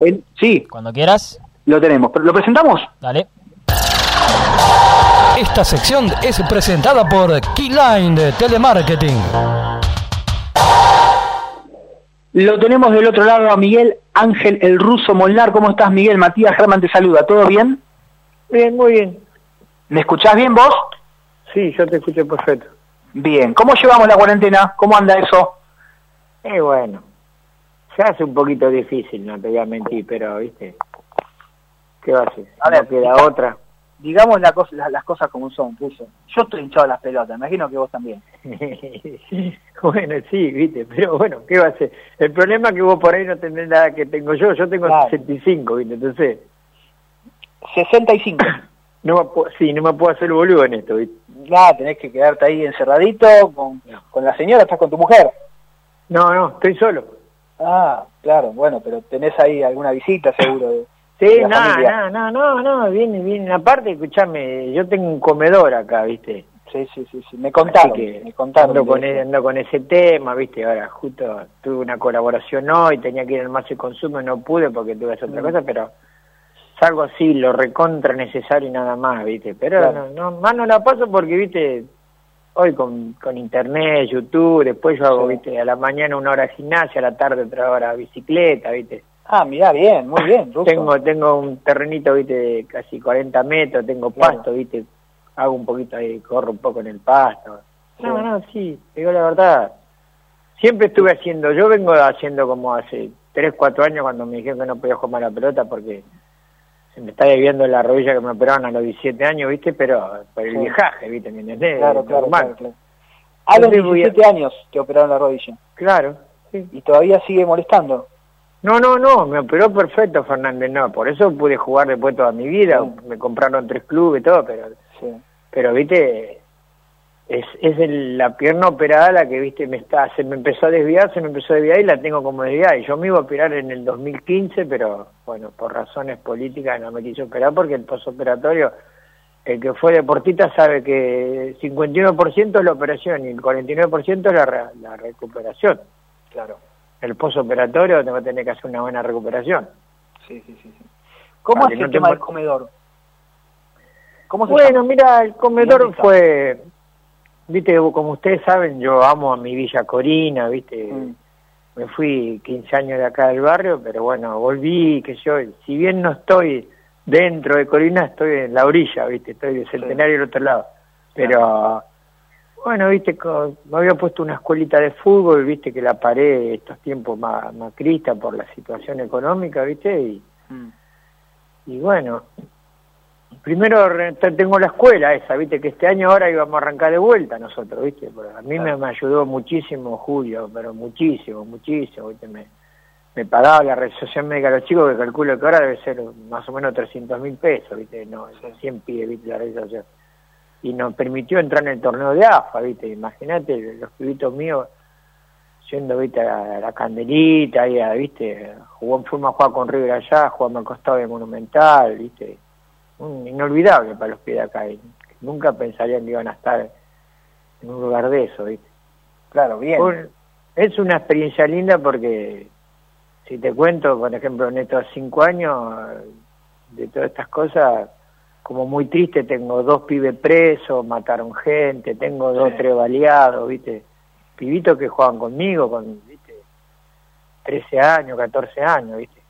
El- sí, Cuando quieras, lo tenemos. ¿Pero ¿Lo presentamos? dale. Esta sección es presentada por Keyline de Telemarketing. Lo tenemos del otro lado a Miguel Ángel el ruso Molnar. ¿Cómo estás, Miguel? Matías Germán te saluda. ¿Todo bien? Bien, muy bien. ¿Me escuchás bien vos? Sí, yo te escucho perfecto. Bien. ¿Cómo llevamos la cuarentena? ¿Cómo anda eso? Eh, bueno, se hace un poquito difícil, no te voy a mentir, pero, viste, ¿qué va a hacer? A ver, no queda otra. Digamos la cosa- las, las cosas como son, puso. Yo estoy hinchado las pelotas, imagino que vos también. bueno, sí, viste, pero bueno, ¿qué va a hacer? El problema es que vos por ahí no tenés nada que tengo yo, yo tengo Claro. 65, viste, entonces, 65. no me puedo, sí, no me puedo hacer boludo en esto, viste. Ya, tenés que quedarte ahí encerradito con, con la señora, estás con tu mujer. No, no, estoy solo. Ah, claro, bueno, pero tenés ahí alguna visita seguro. de- Sí, de no, no, no, no, viene, viene. Aparte, escuchame, yo tengo un comedor acá, viste. Sí, sí, sí, sí. Me contaron, que me contaron. ando con, de e- ando con ese tema, viste, ahora justo tuve una colaboración hoy, tenía que ir al más y consumo no pude porque tuve hacer otra Mm. cosa, pero salgo así, lo recontra necesario y nada más, viste, pero Claro. no, no, más no la paso porque, viste, hoy con, con internet, YouTube, después yo hago, Sí. viste, a la mañana una hora gimnasia, a la tarde otra hora bicicleta, viste. Ah, mirá, bien, muy bien, Ruso. Tengo, tengo un terrenito, viste, de casi 40 metros, tengo Claro. pasto, viste, hago un poquito ahí, corro un poco en el pasto. No, Sí. no, sí, te digo la verdad. Siempre estuve haciendo, yo vengo haciendo como hace 3, 4 años cuando me dijeron que no podía jugar a la pelota porque se me está desviando la rodilla que me operaron a los 17 años, viste, pero por el Sí. viaje, viste, ¿me entendés? Claro, claro, normal. claro, claro. A los Entonces voy a- 17 años te operaron la rodilla Claro, sí. y todavía sigue molestando. No, no, no, me operó perfecto Fernández, no, por eso pude jugar después toda mi vida, Sí. me compraron tres clubes y todo, pero Sí. pero viste es, es el- la pierna operada la que viste me está se me empezó a desviar se me empezó a desviar y la tengo como desviada y yo me iba a operar en el 2015 pero bueno por razones políticas no me quise operar porque el posoperatorio el que fue deportista sabe que 51% es la operación y el 49% es la, la recuperación Claro. el posoperatorio te va a tener que hacer una buena recuperación Sí, sí, sí. sí. ¿Cómo Vale, es no el te tema del comedor? ¿Cómo se Bueno, llama? mira, el comedor ¿Dónde está? Viste, como ustedes saben, yo amo a mi Villa Corina, viste, Mm. me fui 15 años de acá del barrio, pero bueno, volví, que yo, si bien no estoy dentro de Corina, estoy en la orilla, viste, estoy de Centenario del otro lado, pero bueno, viste, me había puesto una escuelita de fútbol, viste, que la paré estos tiempos más macrista por la situación económica, viste, y Mm. y bueno, primero tengo la escuela esa, viste, que este año ahora íbamos a arrancar de vuelta nosotros, viste, Pero a mí me, me ayudó muchísimo Julio, pero muchísimo, muchísimo, viste, me, me pagaba la realización médica a los chicos, que calculo que ahora debe ser más o menos 300 mil pesos, viste, no, 100 pide, viste, la realización. Y nos permitió entrar en el torneo de AFA, viste, imagínate los pibitos míos yendo, viste, a la candelita, ahí, a, viste, jugó, fuimos a jugar con River allá, jugamos al costado de Monumental, viste, un inolvidable para los pies de acá, y nunca pensarían que iban a estar en un lugar de eso, viste. Claro, bien. Es una experiencia linda porque, si te cuento, por ejemplo, en estos cinco años, de todas estas cosas, como muy triste, tengo dos pibes presos, mataron gente, tengo dos, Sí. tres baleados, ¿viste? Pibitos que juegan conmigo, con, ¿viste? 13 años, 14 años, ¿viste?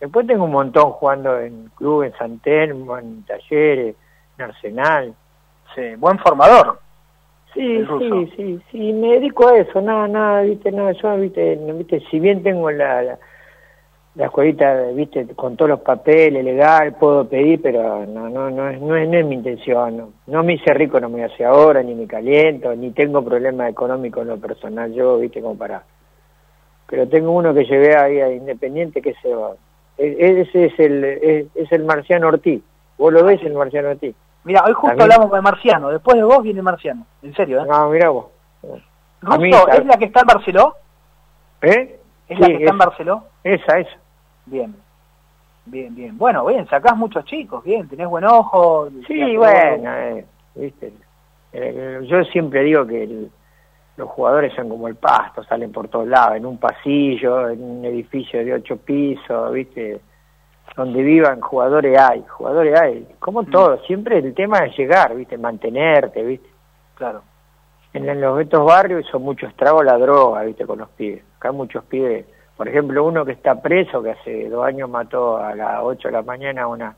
Después tengo un montón jugando en club, en San Telmo, en talleres, en Arsenal. Sí, buen formador. Sí, sí, sí, sí, me dedico a eso, nada, nada, viste, nada, yo, viste, viste, si bien tengo la, la, la escuelita, viste, con todos los papeles, legal, puedo pedir, pero no, no, no es, no es, no es mi intención, no, no me hice rico, no me hace ahora, ni me caliento, ni tengo problemas económicos en lo personal, yo, viste, como para, pero tengo uno que llevé ahí a Independiente, que se va, ese es el, es, es el Marciano Ortiz, vos lo ves, el Marciano Ortiz, Mira, hoy justo También- hablamos de Marciano. Después de vos viene Marciano. En serio, ¿eh? no, mirá vos, a mí- Russo, ¿es la que está en Barceló? ¿eh? ¿Es la que está en. Barceló? Esa, esa. Bien. Bien, bien. Bueno, bien, sacás muchos chicos, bien, tenés buen ojo. Sí, bueno, eh, viste. Eh, yo siempre digo que el- los jugadores son como el pasto, salen por todos lados, en un pasillo, en un edificio de ocho pisos, viste. donde vivan jugadores hay, jugadores hay, como Mm. todo, siempre el tema es llegar, ¿viste? Mantenerte, ¿viste? Claro. En, en los estos barrios son mucho estrago la droga, ¿viste? Con los pibes. Acá hay muchos pibes, por ejemplo, uno que está preso, que hace dos años mató a las 8 de la mañana a una,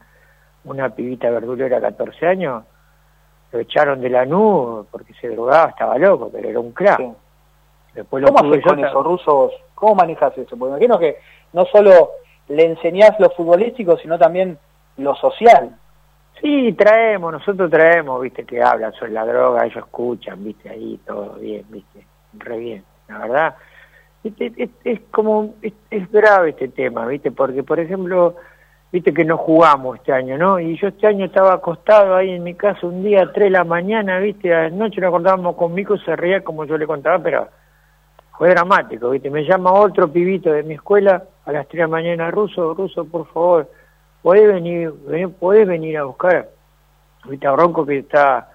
una pibita verdulera de 14 años, lo echaron de la nube porque se drogaba, estaba loco, pero era un crack. Sí. Después lo ¿Cómo haces con eso, rusos? ¿Cómo manejas eso? Porque imagino que no solo le enseñás lo futbolístico, sino también lo social. Sí, traemos, nosotros traemos, viste, que hablan sobre la droga, ellos escuchan, viste, ahí todo bien, viste, re bien, la verdad. Viste, es, es como, es, es grave este tema, viste, porque, por ejemplo, viste que no jugamos este año, ¿no? Y yo este año estaba acostado ahí en mi casa un día a 3 de la mañana, viste, a la noche nos contábamos con Mico, se reía como yo le contaba, pero fue dramático, viste, me llama otro pibito de mi escuela a las 3 de la mañana, Ruso, Ruso, por favor, podés venir, ven- podés venir a buscar, viste, a Bronco que está,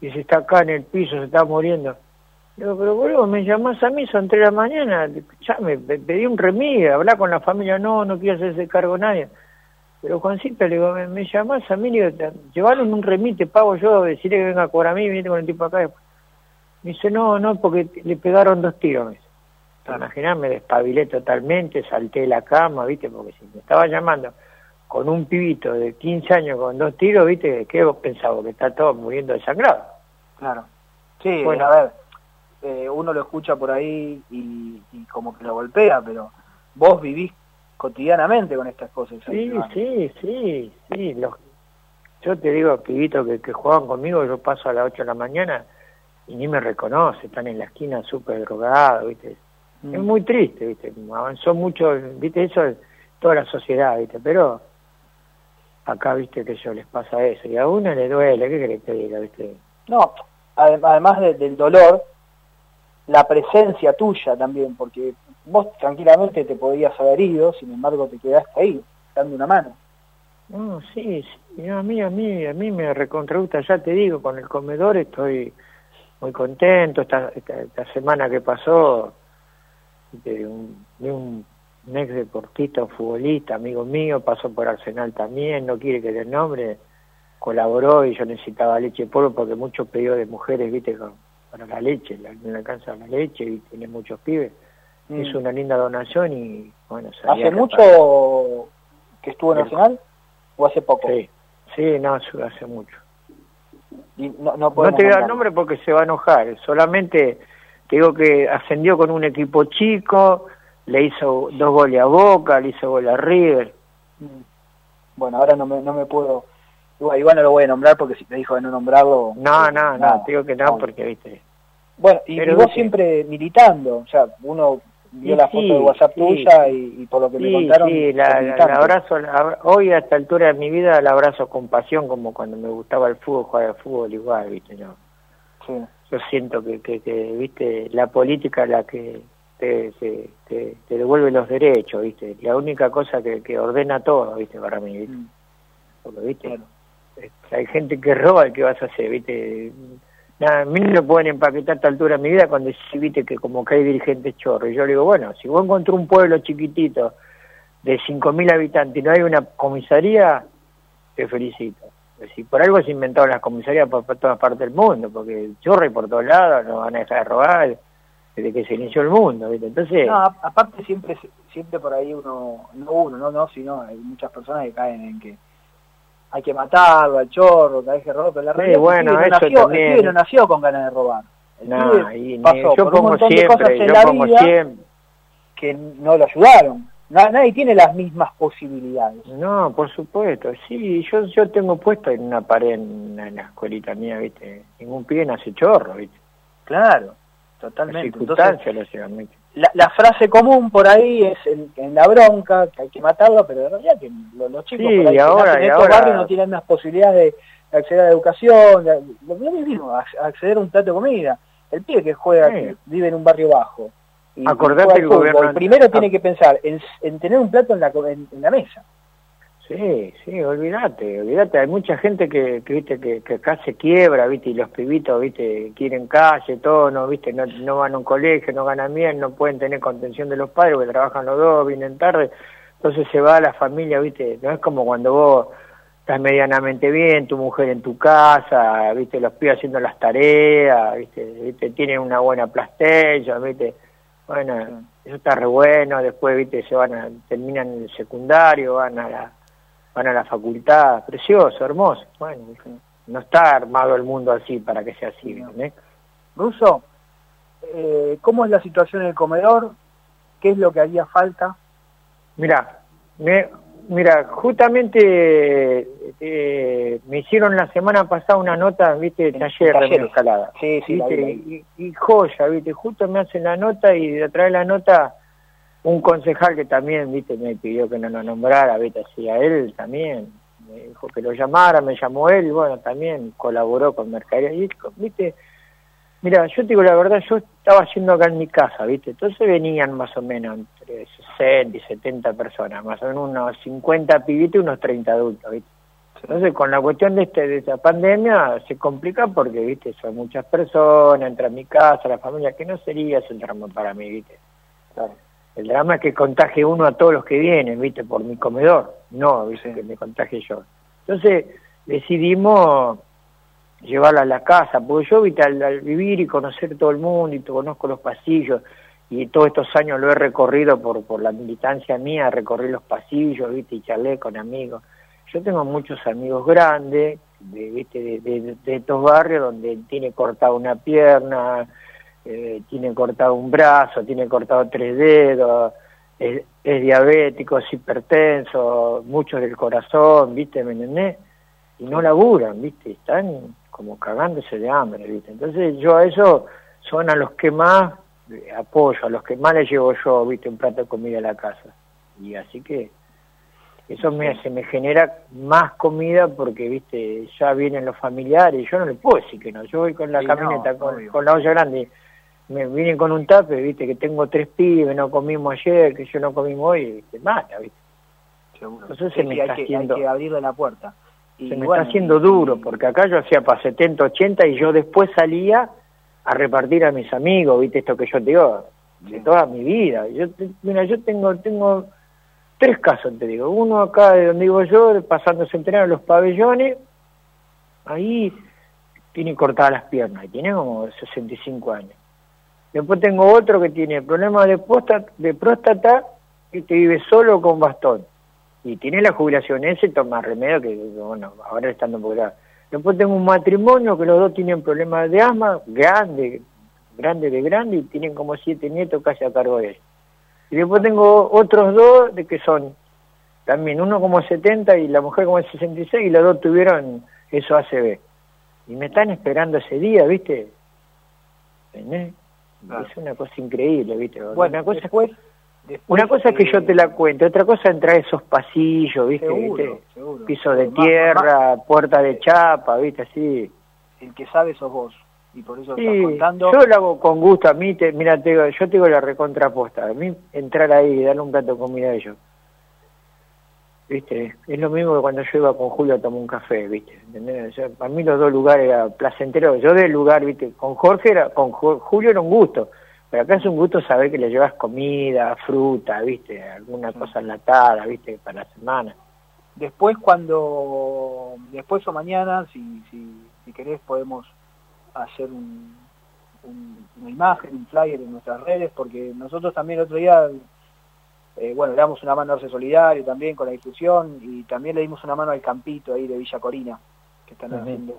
que se está acá en el piso, se está muriendo. Digo, pero boludo, me llamás a mí, son 3 de la mañana, ya me pe- pedí un remedio, hablar con la familia, no, no quiero hacerse cargo nadie. Pero Juancito, le digo, me, me llamás a mí, le digo, llevarle un remis, te pago yo, decirle que venga a cobrar a mí, venite con el tipo acá. después. Me dice, no, no, porque le pegaron dos tiros. Me dice. Me despabilé totalmente, salté de la cama, ¿viste? Porque si me estaba llamando con un pibito de 15 años con dos tiros, ¿viste? ¿Qué vos pensabas? Que está todo muriendo desangrado. Claro. Sí, Bueno. a ver, eh, uno lo escucha por ahí y, y como que lo golpea, pero vos vivís cotidianamente con estas cosas. Sí, sí, sí, sí. Los, yo te digo, pibitos que, que juegan conmigo, yo paso a las 8 de la mañana y ni me reconoce, están en la esquina súper drogados, ¿viste? Mm. Es muy triste, ¿viste? Avanzó mucho, ¿viste? Eso es toda la sociedad, ¿viste? Pero acá, ¿viste? Que yo les pasa eso. Y a uno le duele, ¿qué querés que diga, ¿viste? No, adem- además de- del dolor, la presencia tuya también, porque vos tranquilamente te podías haber ido, sin embargo te quedaste ahí, dando una mano. No, sí, a mí, a mí, a mí me recontra gusta, ya te digo, con el comedor estoy muy contento, esta, esta, esta semana que pasó, de un, de un, ex deportista, un futbolista, amigo mío, pasó por Arsenal también, no quiere que le nombre, colaboró y yo necesitaba leche de polvo porque muchos pedidos de mujeres, viste, con- para la leche, la, le alcanza la leche y tiene muchos pibes. Mm. Hizo una linda donación y bueno, ¿Hace mucho que estuvo en Nacional o hace poco? Sí, sí, no, hace- mucho. Y no, no, No te voy a dar nombre porque se va a enojar. Solamente te digo que ascendió con un equipo chico, le hizo dos goles a Boca, le hizo gol a River. Mm. Bueno, ahora no me, no me puedo... Igual, igual no lo voy a nombrar porque si te dijo de no nombrarlo... No, eh, no, no, nada. te digo que no No. porque, viste. Bueno, y, y vos siempre militando, o sea, uno vio Sí, la foto de WhatsApp sí. tuya y, y por lo que me Sí, contaron... sí, la, la- la abrazo, la hoy a esta altura de mi vida la abrazo con pasión como cuando me gustaba el fútbol, jugar al fútbol igual, viste, no. Sí. Yo siento que, que, que, viste, la política la que te, te, te, te devuelve los derechos, viste, la única cosa que, que ordena todo, viste, para mí, viste. Mm. Porque, viste, Claro. hay gente que roba, ¿qué vas a hacer? ¿Viste? Nada, a mí no pueden empaquetar a esta altura de mi vida cuando decís, viste, que como que hay dirigentes chorros. Y yo le digo, bueno, si vos encontrás un pueblo chiquitito de 5.000 habitantes y no hay una comisaría, te felicito. Si por algo se inventaron las comisarías por, todas partes del mundo, porque chorro y por todos lados, no van a dejar de robar desde que se inició el mundo, ¿viste? Entonces, No, aparte siempre siempre por ahí uno, no uno, no, no, sino hay muchas personas que caen en que hay que matarlo al chorro, que hay que robar, pero la Sí, realidad es que bueno, el pibe no nació, el pibe no nació con ganas de robar. El no, pibe y pasó yo por un pongo montón de cosas siempre, en yo la pongo vida siempre, que no lo ayudaron. Na- nadie tiene las mismas posibilidades. No, por supuesto, sí, yo yo tengo puesto en una pared en, en la escuelita mía, ¿viste? Ningún pibe nace chorro, ¿viste? Claro, Las totalmente. Entonces, circunstancias lo llevan, ¿viste? La, la frase común por ahí es en, en la bronca, que hay que matarlo, pero de realidad que lo- los chicos Sí, por ahí y que ahora- nacen en estos ahora- barrios no tienen las posibilidades de acceder a la educación, lo mismo, acceder a un plato de comida. El pibe que juega, Sí. que vive en un barrio bajo, y, Acordate juega al el fútbol, gobierno- primero tiene que pensar en, en tener un plato en la, en, en la mesa. Sí, sí, olvídate, olvídate, hay mucha gente que, que viste, que, que acá se quiebra, viste, y los pibitos, viste, quieren calle, todo, no, viste, no, no van a un colegio, no ganan bien, no pueden tener contención de los padres, porque trabajan los dos, vienen tarde, Entonces se va a la familia, ¿viste? No es como cuando vos estás medianamente bien, tu mujer en tu casa, ¿viste? Los pibes haciendo las tareas, ¿viste? ¿viste? Tienen una buena plastella, ¿viste? Bueno, eso está re bueno, después, ¿viste? Se van a, terminan el secundario, van a la van a la facultad, precioso, hermoso. Bueno, no está armado el mundo así para que sea así, ¿eh? Ruso, eh, ¿cómo es la situación en el comedor? ¿Qué es lo que haría falta? Mira, me, mira, justamente eh, me hicieron la semana pasada una nota, viste, de taller de escalada. Sí, sí, Y, y, joya, viste, justo me hacen la nota y detrás de la nota un concejal que también, viste, me pidió que no lo nombrara, viste, así a él también, me dijo que lo llamara, me llamó él, bueno, también colaboró con Mercadería, y, viste, mira, yo te digo la verdad, yo estaba yendo acá en mi casa, viste, entonces venían más o menos entre 60 y 70 personas, más o menos unos 50 pibitos y unos 30 adultos, viste. Entonces, con la cuestión de, este, de esta pandemia se complica porque, viste, son muchas personas, entra a mi casa, la familia, que no sería ese drama para mí, viste. El drama es que contagie uno a todos los que vienen, viste, por mi comedor, no, viste, que me contagie yo. Entonces, decidimos llevarla a la casa, porque yo, viste, al, vivir y conocer todo el mundo y conozco los pasillos, y todos estos años lo he recorrido por, por la militancia mía, recorrí los pasillos, viste, y charlé con amigos. Yo tengo muchos amigos grandes, de, ¿viste? De, estos barrios donde tiene cortado una pierna, eh, tiene cortado un brazo, tiene cortado tres dedos, es, diabético, es hipertenso, muchos del corazón, ¿viste? ¿Me entendés? Y no laburan, ¿viste? Están como cagándose de hambre, ¿viste? Entonces yo a eso son a los que más apoyo, a los que más les llevo yo, ¿viste? Un plato de comida a la casa. Y así que eso me, se me genera más comida porque, viste, ya vienen los familiares, yo no le puedo decir que no, yo voy con la camioneta, con, la olla grande, me vienen con un tape, viste, que tengo tres pibes, no comimos ayer, que yo no comimos hoy, te mata, viste. Entonces se me está haciendo... Hay que abrirle la puerta. Y se me está haciendo duro, porque acá yo hacía para 70, 80 y yo después salía a repartir a mis amigos, viste, esto que yo te digo, de toda mi vida. Yo, mira, yo tengo, tengo tres casos, te digo. Uno acá de donde vivo yo, pasando centenario en los pabellones, ahí tiene cortadas las piernas, y tiene como 65 años. Después tengo otro que tiene problemas de, próstata, y te vive solo con bastón. Y tiene la jubilación ese, toma remedio que, bueno, ahora estando por grave. Después tengo un matrimonio que los dos tienen problemas de asma, grande, grande de grande, y tienen como siete nietos casi a cargo de ellos. Y después tengo otros dos de que son también uno como 70 y la mujer como 66 y los dos tuvieron eso ACB. Y me están esperando ese día, ¿viste? Es una cosa increíble, ¿viste? Bueno, una cosa, después, una cosa es que yo te la cuento, otra cosa es entrar a esos pasillos, ¿viste? ¿viste? Piso de tierra, puerta de chapa, ¿viste? Así. El que sabe sos vos y por eso sí, contando. Yo lo hago con gusto, a mí, te, mira, te yo tengo la recontraposta, a mí entrar ahí y darle un plato de comida a ellos. ¿Viste? Es lo mismo que cuando yo iba con Julio a tomar un café, ¿viste? ¿Entendés? para mí los dos lugares eran placenteros. Yo del lugar, ¿viste? Con Jorge era, con Julio era un gusto. Pero acá es un gusto saber que le llevas comida, fruta, ¿viste? Alguna cosa enlatada, ¿viste? Para la semana. Después cuando, después o mañana, si, si, si querés podemos hacer un, una imagen, un flyer en nuestras redes, porque nosotros también el otro día, eh, bueno, le damos una mano a Arce Solidario también con la difusión y también le dimos una mano al campito ahí de Villa Corina, que están haciendo,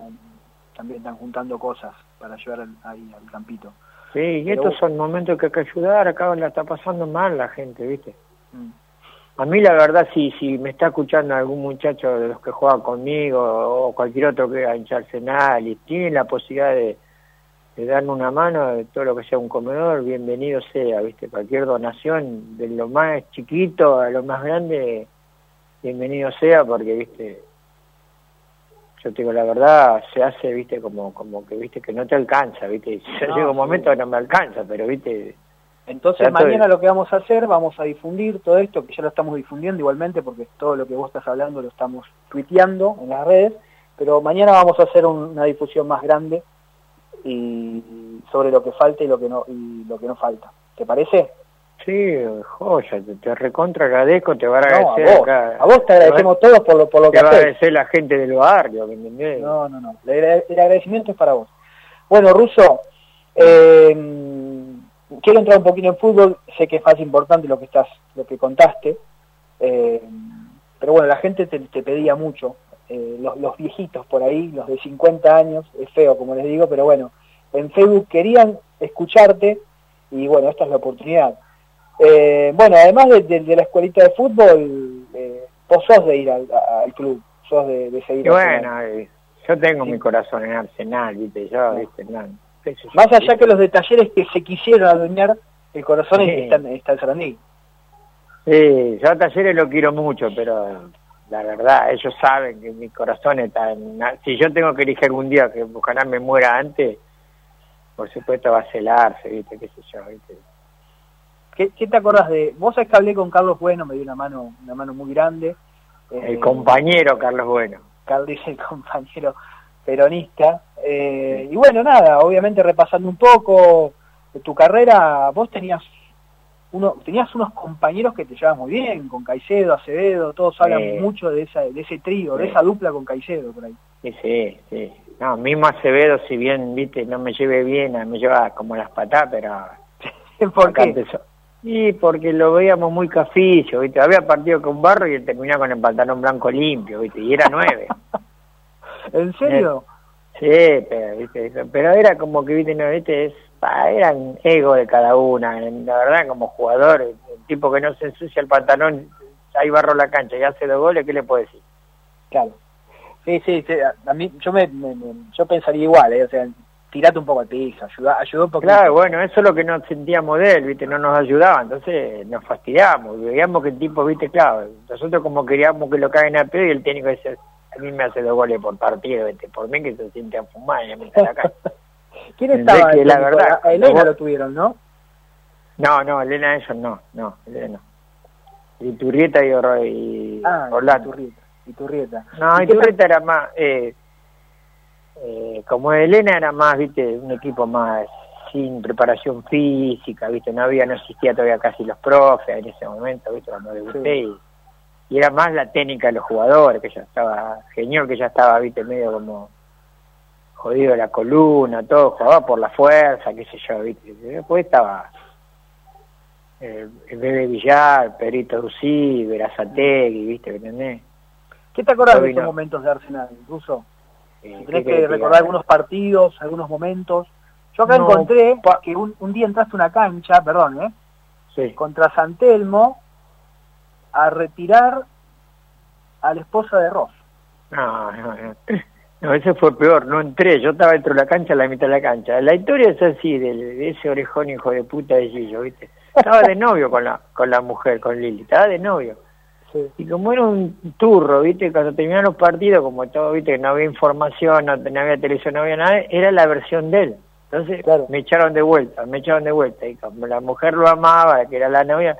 también están juntando cosas para ayudar ahí al campito. Sí, y estos son momentos que hay que ayudar, acá la está pasando mal la gente, ¿viste? Mm. A mí la verdad, si, si me está escuchando algún muchacho de los que juega conmigo o cualquier otro que a hincharse y tiene la posibilidad de, darme una mano de todo lo que sea un comedor, bienvenido sea, ¿viste? Cualquier donación, de lo más chiquito a lo más grande, bienvenido sea, porque, ¿viste? Yo te digo la verdad, se hace, ¿viste? Como, como que, ¿viste? Que no te alcanza, ¿viste? llega un momento que no me alcanza, pero, ¿viste? Entonces mañana lo que vamos a hacer, vamos a difundir todo esto, que ya lo estamos difundiendo igualmente, porque todo lo que vos estás hablando lo estamos tuiteando en las redes, pero mañana vamos a hacer una difusión más grande y sobre lo que falta y lo que no y lo que no falta. ¿Te parece? Sí, joya, te, te recontra agradezco, te va a No, a agradecer vos, acá. a vos te agradecemos todos por lo, por lo Te que va a haces. agradecer la gente del barrio, ¿me entendés? No, no, no. El, agra- el agradecimiento es para vos. Bueno, Russo, eh, quiero entrar un poquito en fútbol. Sé que es más importante lo que estás, lo que contaste. eh, pero bueno, la gente te, te pedía mucho. Eh, los, los viejitos por ahí, los de 50 años, es feo como les digo, pero bueno, en Facebook querían escucharte y bueno, esta es la oportunidad. Eh, bueno, además de, de- de la escuelita de fútbol, eh, vos sos de ir al, a- al club, sos de, de seguir Y bueno, eh, yo tengo Sí. mi corazón en Arsenal, viste, yo, no, Más allá que los de talleres que se quisieron adueñar, el corazón Sí. está, está en Sarandí. Sí, yo a Talleres lo quiero mucho, pero la verdad, ellos saben que mi corazón está en... Si yo tengo que elegir algún día que ojalá me muera antes, por supuesto va a celarse, viste, qué sé yo, viste. ¿Qué, qué te acordás de...? Vos sabés que hablé con Carlos Bueno, me dio una mano una mano muy grande. El Eh, compañero Carlos Bueno. Carlos es el compañero peronista. Eh, y bueno, nada, obviamente repasando un poco de tu carrera, vos tenías uno tenías unos compañeros que te llevas muy bien, con Caicedo, Acevedo, todos hablan mucho de esa de ese trío, de esa dupla con Caicedo por ahí. Sí, sí, sí. No, mismo Acevedo, si bien, viste, no me lleve bien, me lleva como las patas, pero... ¿Por qué? empezó. Y porque lo veíamos muy cafillo, viste, había partido con Barro y él terminaba con el pantalón blanco limpio, viste, y era nueve. ¿En serio? Sí, pero, ¿viste? pero era como que, viste, no, viste, es, eran ego de cada una. La verdad, como jugador, el tipo que no se ensucia el pantalón, ahí barro la cancha y hace dos goles, ¿qué le puedo decir? Claro. Sí, sí, sí, a mí, yo me, me- me- yo pensaría igual, ¿eh? o sea, tirate un poco al piso, ayuda, ayudó un poquito. Claro, bueno, eso es lo que no sentíamos de él, viste, no nos ayudaba, entonces nos fastidiamos, veíamos que el tipo, viste, claro, nosotros como queríamos que lo caguen a pedo y el técnico decía, a mí me hace dos goles por partido, viste, por mí que se siente a fumar y a mí la calle. ¿Quién estaba? que de la técnico? verdad, A Elena lo tuvieron, ¿no? No, no, Elena ellos no, no, Elena no. Y Turrieta y, Or- y Ah, Orlando. Iturrieta. Iturrieta. No, ¿Y y Turrieta era más, eh, eh, como Elena era más, viste, un equipo más sin preparación física, viste, no había, no existía todavía casi los profes en ese momento, viste, cuando debuté, y, y era más la técnica de los jugadores, que ya estaba, genial que ya estaba, viste, medio como jodido la columna, todo, jugaba por la fuerza, qué sé yo, viste, después estaba eh, el Bebe Villar, Perito Ducí, Verazategui, viste, ¿me entendés? ¿Qué te acordás de esos momentos de Arsenal, Ruso? Eh, Si ¿qué tenés que que recordar algunos partidos, algunos momentos. Yo acá No, encontré que un, un día entraste a una cancha, perdón, ¿eh? Sí. contra San Telmo a retirar a la esposa de Ross. No, no, no. No, ese fue peor, no entré, yo estaba dentro de la cancha, a la mitad de la cancha. La historia es así, de, ese orejón hijo de puta de Gillo, ¿viste? Estaba de novio con la con la mujer, con Lili, estaba de novio. Sí. Y como era un turro, ¿viste? Cuando terminaron los partidos, como todo, ¿viste? Que no había información, no, no había televisión, no había nada, era la versión de él. Entonces Claro. me echaron de vuelta, me echaron de vuelta. Y como la mujer lo amaba, que era la novia,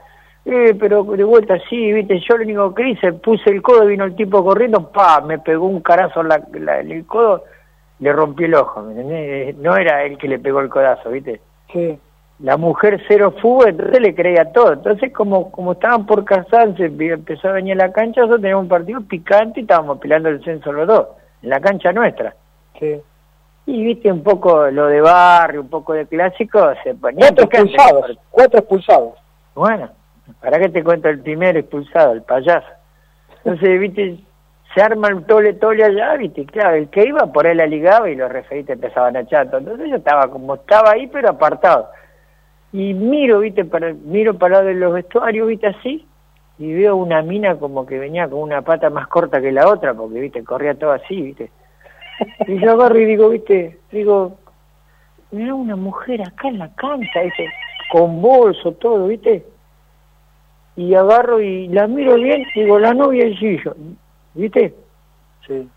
eh, pero de vuelta sí, ¿viste? Yo lo único que hice, puse el codo, vino el tipo corriendo, pa, me pegó un carazo en, la, la- en el codo, le rompí el ojo, ¿me entendés? No era él que le pegó el codazo, ¿viste? Sí. la mujer cero fútbol, entonces le creía todo. Entonces, como como estaban por casarse, empezó a venir a la cancha, nosotros teníamos un partido picante y estábamos peleando el censo los dos, en la cancha nuestra. Sí. Y viste un poco lo de barrio, un poco de clásico, se ponía Cuatro picante. expulsados, cuatro expulsados. Bueno, ¿para qué te cuento el primer expulsado, el payaso? Entonces, viste, se arma el tole tole allá, viste, claro, el que iba por ahí la ligaba y los referentes empezaban a chato. Entonces yo estaba como, estaba ahí pero apartado. Y miro, viste, para, miro para de los vestuarios, viste, así, y veo una mina como que venía con una pata más corta que la otra, porque, viste, corría todo así, viste. Y yo agarro y digo, viste, digo, mira una mujer acá en la cancha, viste, con bolso, todo, viste. Y agarro y la miro bien, digo, la novia es Gillo, viste. Sí.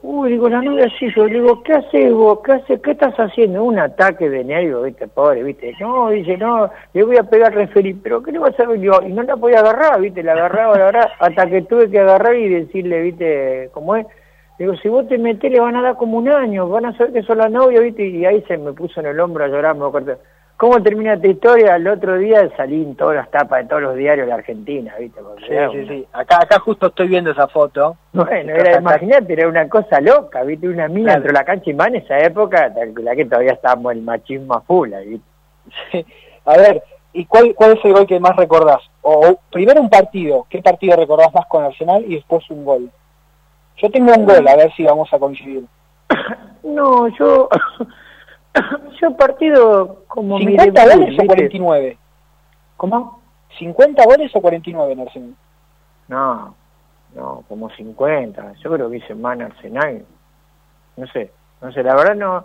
Uy, digo, la novia yo le digo, ¿qué haces vos? ¿Qué haces? ¿Qué estás haciendo? Un ataque de nervio, viste, pobre, viste. No, dice, no, le voy a pegar referí, pero ¿qué le vas a hacer? Yo, y no la podía agarrar, viste, la agarraba, la agarraba, hasta que tuve que agarrar y decirle, viste, cómo es. Digo, si vos te metés le van a dar como un año, van a saber que sos la novia, viste, y ahí se me puso en el hombro a llorar, me acuerdo. ¿Cómo termina esta historia? El otro día salí en todas las tapas de todos los diarios de Argentina, ¿viste? Porque Sí, sí, una- sí. Acá, acá justo estoy viendo esa foto. Bueno, era, imagínate, era una cosa loca, ¿viste? Una mina Claro. dentro de la cancha y en esa época, la que todavía estábamos el machismo a full, ¿viste? Sí. A ver, ¿y cuál, cuál es el gol que más recordás? O, o primero un partido, ¿qué partido recordás más con Arsenal? Y después un gol. Yo tengo un gol, a ver si vamos a coincidir. No, yo... yo partido como mi ¿50 debut, goles o ¿viste? 49? ¿Cómo? ¿50 goles o 49 en Arsenal? No, no, como 50. Yo creo que hice más en Arsenal. No sé, no sé, la verdad no...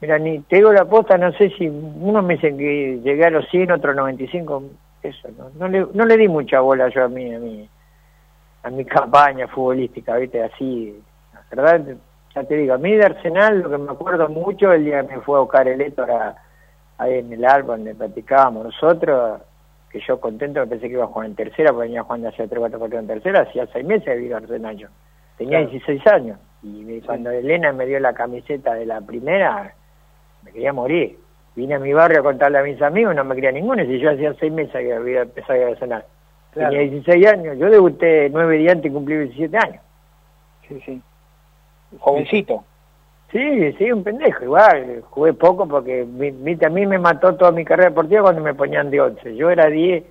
Mira, ni te digo la posta, no sé si unos me dicen que llegué a los 100, otros 95, eso, no, no, le, no le di mucha bola yo a mí, a mí, a mi campaña futbolística, viste, así, la verdad, ya te digo, a mí de Arsenal lo que me acuerdo mucho el día que me fue a buscar el Héctor ahí en el álbum donde platicábamos nosotros, que yo contento, pensé que iba a jugar en tercera, porque venía jugando hace 3 4 partidos en tercera, hacía 6 meses que vivo en Arsenal yo. Tenía Claro. 16 años, y cuando Elena me dio la camiseta de la primera, me quería morir. Vine a mi barrio a contarle a mis amigos, no me quería ninguno, si yo hacía 6 meses que había empezado a Arsenal. Claro. Tenía 16 años, yo debuté 9 días antes y cumplí 17 años. Sí, sí. Jovencito. Sí, sí, un pendejo, igual, jugué poco porque mi- mi- a mí me mató toda mi carrera deportiva cuando me ponían de 11. Yo era 10,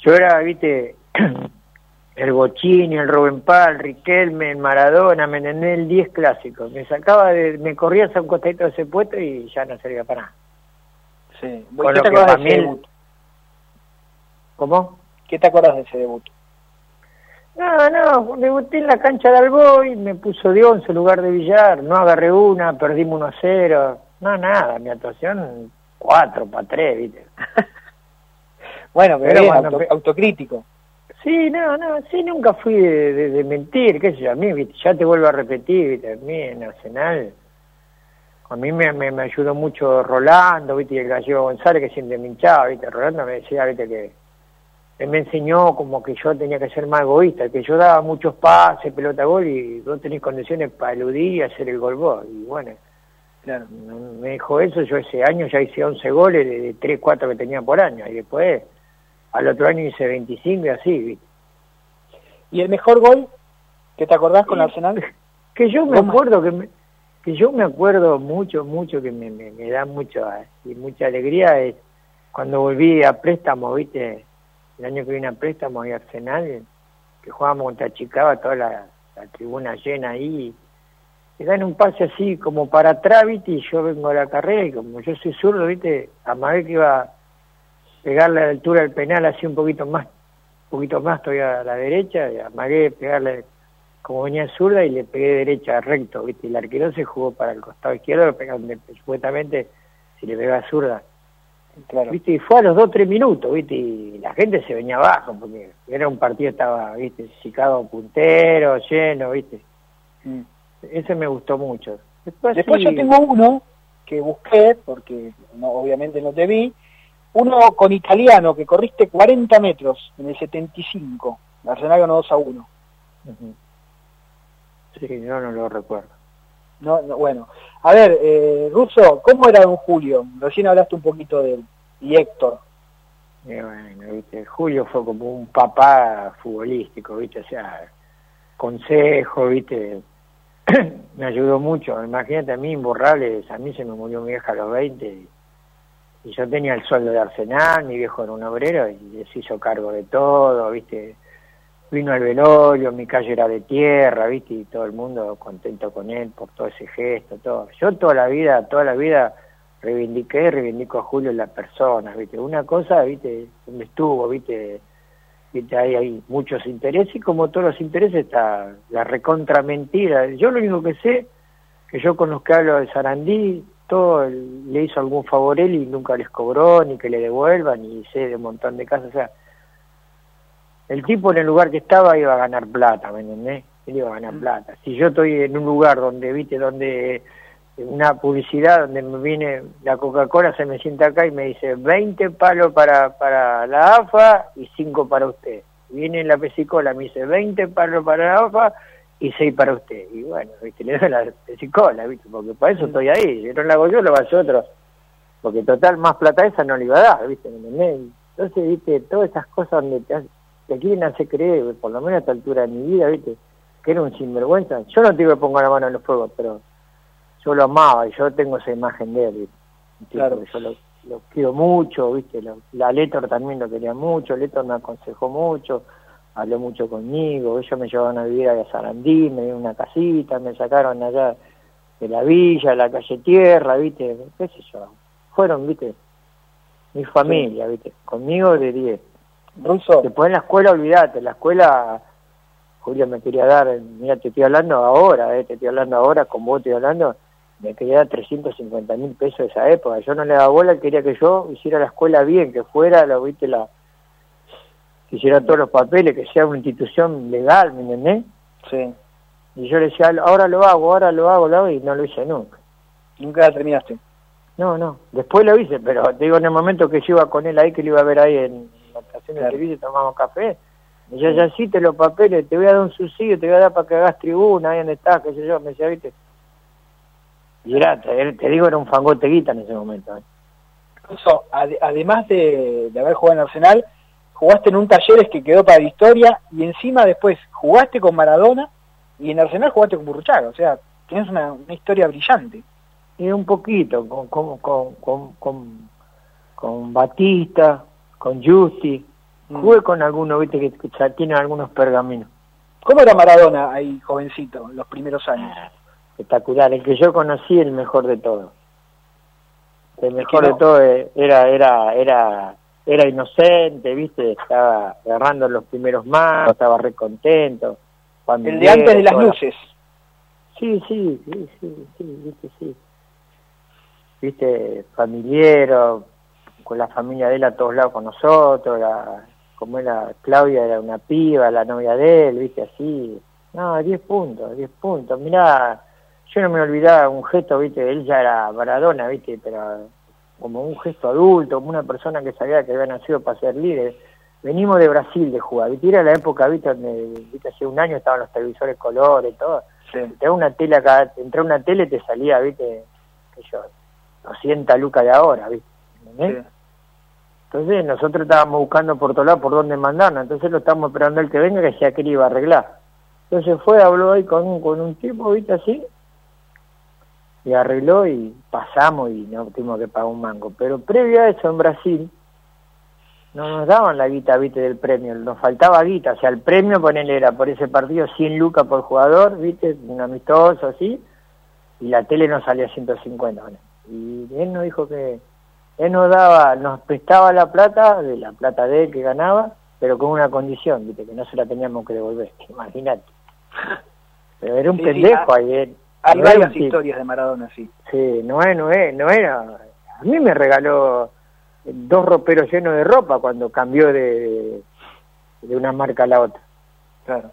yo era, viste, el Bochini, el Rubén Pal, Riquelme, el Maradona, me entendé el 10 clásico. Me sacaba, de, me corrías a un costadito de ese puesto y ya no servía para nada. Sí. Con ¿Qué lo te que acuerdas para de ese mí- debut? ¿Cómo? ¿Qué te acuerdas de ese debut? No, no, debuté en la cancha de Alboy, me puso de 11 en lugar de Villar, no agarré una, perdimos 1 a 0. No, nada, mi actuación 4 para 3, viste. Bueno, pero, Pero bien, cuando auto- pe- autocrítico. Sí, no, no, sí, nunca fui de, de- de mentir, qué sé yo, a mí, viste, ya te vuelvo a repetir, viste, a mí en Arsenal, a mí me, me, me ayudó mucho Rolando, viste, y el gallego González que siempre me hinchaba, viste, Rolando me decía, viste, que él me enseñó como que yo tenía que ser más egoísta, que yo daba muchos pases, pelota gol, y vos tenés condiciones para eludir y hacer el gol vos, y bueno, Claro. me dijo eso, yo ese año ya hice 11 goles de, de 3, 4 que tenía por año, y después, al otro año hice 25 y así, viste. ¿Y el mejor gol que te acordás con Sí. Arsenal? que yo me acuerdo que me, que yo me acuerdo mucho mucho que me, me, me da mucho y mucha alegría es cuando volví a préstamo viste el año que vine a préstamo y Arsenal que jugábamos contra Chicago toda la, tribuna llena ahí. Y dan un pase así como para atrás viste y yo vengo a la carrera y como yo soy zurdo viste amagué que iba a pegarle a la altura del penal así un poquito más un poquito más todavía a la derecha y amagué pegarle como venía zurda y le pegué derecha recto, ¿viste? Y el arquero se jugó para el costado izquierdo, pegando, supuestamente si le pegaba zurda, Claro. ¿viste? Y fue a los dos, tres minutos, ¿viste? Y la gente se venía abajo, porque era un partido, estaba, ¿viste? Chicago puntero, lleno, ¿viste? Mm. Ese me gustó mucho. Después, Después sí, yo tengo uno que busqué, porque no, obviamente no te vi, uno con italiano que corriste 40 metros en el 75. Arsenal ganó 2 a 1. Ujú. Sí, yo no lo recuerdo. No, no, bueno, a ver, eh, Russo, ¿cómo era Don Julio? Recién hablaste un poquito de él. Y Héctor. Y bueno, ¿viste? Julio fue como un papá futbolístico, ¿viste? O sea, consejo, ¿viste? me ayudó mucho. Imagínate a mí, imborrables, a mí se me murió mi vieja a los 20 y, y yo tenía el sueldo de Arsenal, mi viejo era un obrero y se hizo cargo de todo, ¿viste? Vino al velorio, mi calle era de tierra, ¿viste? Y todo el mundo contento con él por todo ese gesto, todo. Yo toda la vida, toda la vida reivindiqué, reivindico a Julio en la persona, ¿viste? Una cosa, ¿viste? Donde estuvo, ¿viste? ¿Viste? Hay, hay muchos intereses y como todos los intereses está la recontra mentira. Yo lo único que sé, que yo con los que hablo de Sarandí, todo le hizo algún favor él y nunca les cobró, ni que le devuelvan, y sé de un montón de casos, o sea, el tipo en el lugar que estaba iba a ganar plata, ¿me entendés? Él iba a ganar plata. Si yo estoy en un lugar donde, viste, donde una publicidad donde me viene la Coca-Cola, se me sienta acá y me dice 20 palos para, para la AFA y 5 para usted. Viene la pesicola, me dice 20 palos para la AFA y 6 para usted. Y bueno, viste, le doy la pesicola, viste, porque para eso estoy ahí. Si no la hago yo, lo hace otro. porque total, más plata esa no le iba a dar, ¿viste? Entonces, ¿viste? Todas esas cosas donde te, te quieren hacer creer, por lo menos a esta altura de mi vida, ¿viste? Que era un sinvergüenza. Yo no te digo que ponga la mano en los fuegos, pero yo lo amaba y yo tengo esa imagen de él, Claro. Yo lo, quiero mucho, ¿viste? la Letor también lo quería mucho, Letor me aconsejó mucho, habló mucho conmigo, ellos me llevaron a vivir a Sarandí, me dieron una casita, me sacaron allá de la villa, de la calle Tierra, ¿viste? ¿Qué sé yo? Fueron, ¿viste? Mi familia, ¿viste? Conmigo de 10. Ruso. Después en la escuela, olvídate, la escuela, Julia me quería dar, mira, te estoy hablando ahora, ¿eh? te estoy hablando ahora, con vos estoy hablando, me quería dar 350 mil pesos de esa época. Yo no le daba bola, quería que yo hiciera la escuela bien, que fuera, lo viste, la que hiciera todos los papeles, que sea una institución legal, ¿me entendés? Sí. Y yo le decía, ahora lo hago, ahora lo hago, lo hago, y no lo hice nunca. ¿Nunca la terminaste? No, no. Después lo hice, pero te digo, en el momento que yo iba con él ahí, que lo iba a ver ahí en estación de servicio, tomamos café, y yo ya sí te los papeles, te voy a dar un subsidio, te voy a dar para que hagas tribuna, ahí donde estás, qué sé yo, me decía, viste. Y era, te, digo, era un fangote guita en ese momento. ¿eh? además de, de haber jugado en Arsenal, jugaste en un Talleres que quedó para la historia y encima después jugaste con Maradona y en Arsenal jugaste con Burruchaga, o sea, tienes una, una historia brillante. Y un poquito, con, con, con, con, con, Batista, con Justi. Jugué con algunos, viste, que, ya tienen algunos pergaminos. ¿Cómo era Maradona ahí, jovencito, los primeros años? Espectacular, el que yo conocí, el mejor de todos. El mejor de todos era, era, era era inocente, viste, estaba agarrando los primeros más, estaba recontento. El de antes de las luces. Sí, sí, sí, sí, sí, viste, sí. Viste, familiero, con la familia de él a todos lados con nosotros, la, como era Claudia era una piba, la novia de él, viste, así. No, 10 puntos, 10 puntos. Mirá, yo no me olvidaba un gesto, viste, él ya era Maradona, viste, pero como un gesto adulto, como una persona que sabía que había nacido para ser líder. Venimos de Brasil de jugar, ¿viste? Era la época, ¿viste? Donde, ¿viste? Hace un año estaban los televisores colores y todo. Sí. Te una tele acá, entré una tele y te salía, ¿viste? Que yo, 200 lucas de ahora, ¿viste? Entonces nosotros estábamos buscando por todos lados por dónde mandarnos, entonces lo estábamos esperando el que venga que él iba a arreglar. Entonces fue, habló ahí con un, con un tipo, ¿viste? Así, y arregló y pasamos y no tuvimos que pagar un mango. Pero previo a eso en Brasil no nos daban la guita, viste, del premio, nos faltaba guita, o sea, el premio ponele era por ese partido 100 lucas por jugador, viste, un amistoso así, y la tele nos salía 150. Y él nos dijo que él nos daba, nos prestaba la plata, de la plata de él que ganaba, pero con una condición, viste, que no se la teníamos que devolver, imagínate. Pero era un pendejo ah, ahí, hay varias historias de Maradona, sí. Sí, no es, no es, no era. A mí me regaló dos roperos llenos de ropa cuando cambió de, de una marca a la otra. Claro.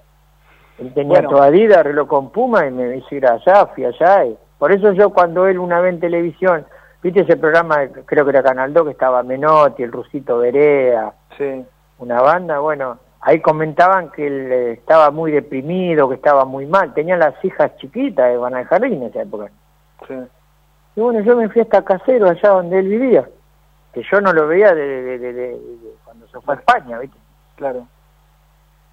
Él tenía toda vida, arregló con Puma y me hice ir allá, fui allá. Y por eso yo cuando él una vez en televisión, viste ese programa, creo que era Canal 2, que estaba Menotti, el Rusito Berea, sí. una banda, bueno, ahí comentaban que él eh, estaba muy deprimido, que estaba muy mal. Tenía las hijas chiquitas de Van Jardín en esa época. Sí. Y bueno, yo me fui hasta Casero, allá donde él vivía, que yo no lo veía de, cuando se fue a España, ¿viste? Claro.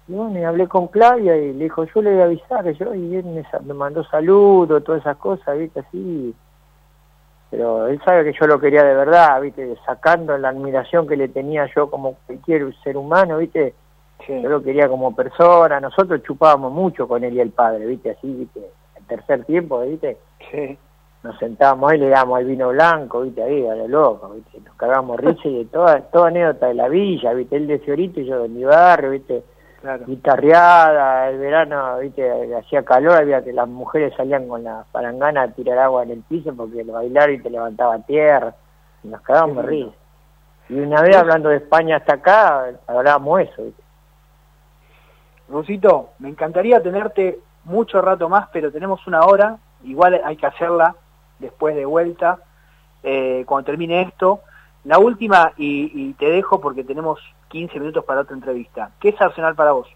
Y bueno, y hablé con Claudia y le dijo, yo le voy a avisar, que yo, y él me, me mandó saludos, todas esas cosas, ¿viste? Así. Pero él sabe que yo lo quería de verdad, ¿viste? Sacando la admiración que le tenía yo como cualquier ser humano, ¿viste? Yo lo quería como persona, nosotros chupábamos mucho con él y el padre, ¿viste? Así, ¿viste? El tercer tiempo, ¿viste? Sí. Nos sentábamos ahí, le dábamos el vino blanco, ¿viste? Ahí, a lo loco, ¿viste? Nos cagamos risa y de toda, toda anécdota de la villa, ¿viste? Él de Fiorito y yo de mi barrio, ¿viste? Claro. Guitarreada, el verano, ¿viste? Hacía calor, había que las mujeres salían con la palangana a tirar agua en el piso porque el bailar y te levantaba tierra. Y nos cagábamos risa. Y una vez hablando de España hasta acá, hablábamos eso, ¿viste? Rusito, me encantaría tenerte mucho rato más, pero tenemos una hora, igual hay que hacerla después de vuelta, eh, cuando termine esto. La última, y, te dejo porque tenemos 15 minutos para otra entrevista. ¿Qué es Arsenal para vos?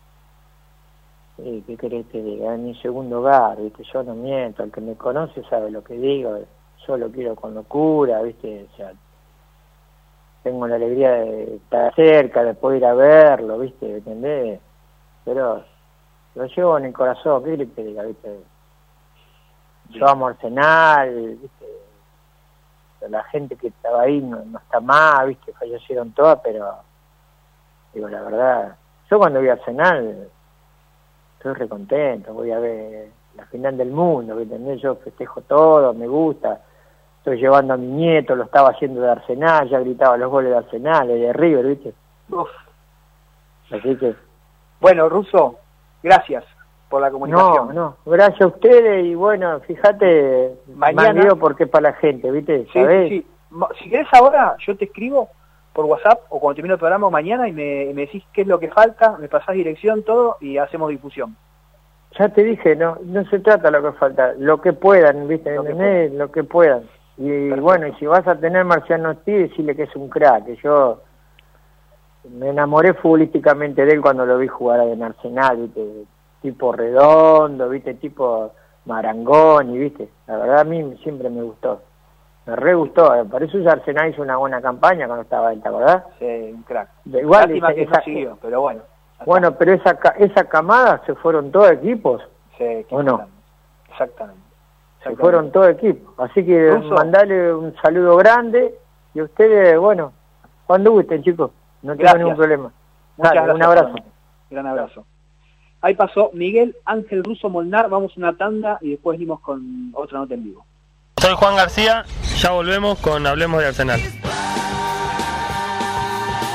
Sí, ¿Qué querés que diga? Es mi segundo hogar, ¿viste? Yo no miento, el que me conoce sabe lo que digo, yo lo quiero con locura, ¿viste? O sea, tengo la alegría de estar cerca, de poder ir a verlo, ¿viste? ¿Entendés? Pero lo llevo en el corazón, ¿qué le diga, viste? Yo amo Arsenal, viste, la gente que estaba ahí no, está más, viste, fallecieron todas, pero digo la verdad, yo cuando voy a Arsenal estoy recontento, voy a ver la final del mundo, ¿entendés? Yo festejo todo, me gusta, estoy llevando a mi nieto, lo estaba haciendo de Arsenal, ya gritaba los goles de Arsenal, de River, ¿viste? Uf. Así que... Bueno, Russo, Gracias por la comunicación. No, no, gracias a ustedes y bueno, fíjate, mañana porque es para la gente, ¿viste? Sí, sí, Si querés ahora, yo te escribo por WhatsApp o cuando termine el programa mañana y me, decís qué es lo que falta, me pasás dirección, todo y hacemos difusión. Ya te dije, no no se trata lo que falta, lo que puedan, ¿viste? Lo, que, lo que puedan. Y bueno, y si vas a tener Marciano Ortiz, decirle que es un crack, que yo me enamoré futbolísticamente de él cuando lo vi jugar en Arsenal, ¿viste? Tipo redondo, viste, tipo marangón, y viste, la verdad a mí siempre me gustó. Me re gustó, por eso Arsenal hizo una buena campaña cuando estaba él, ¿te acordás? Sí, un crack. igual Lástima que siguió, pero bueno. Bueno, pero esa esa camada se fueron todos equipos. Sí, ¿o no? Exactamente. Se fueron todos equipos. Así que mandale un saludo grande y ustedes, bueno, cuando gusten, chicos. No tengo ningún problema. un abrazo. Gran abrazo. Ahí pasó Miguel Ángel Russo Molnar. Vamos una tanda y después venimos con otra nota en vivo. Soy Juan García. Ya volvemos con Hablemos de Arsenal.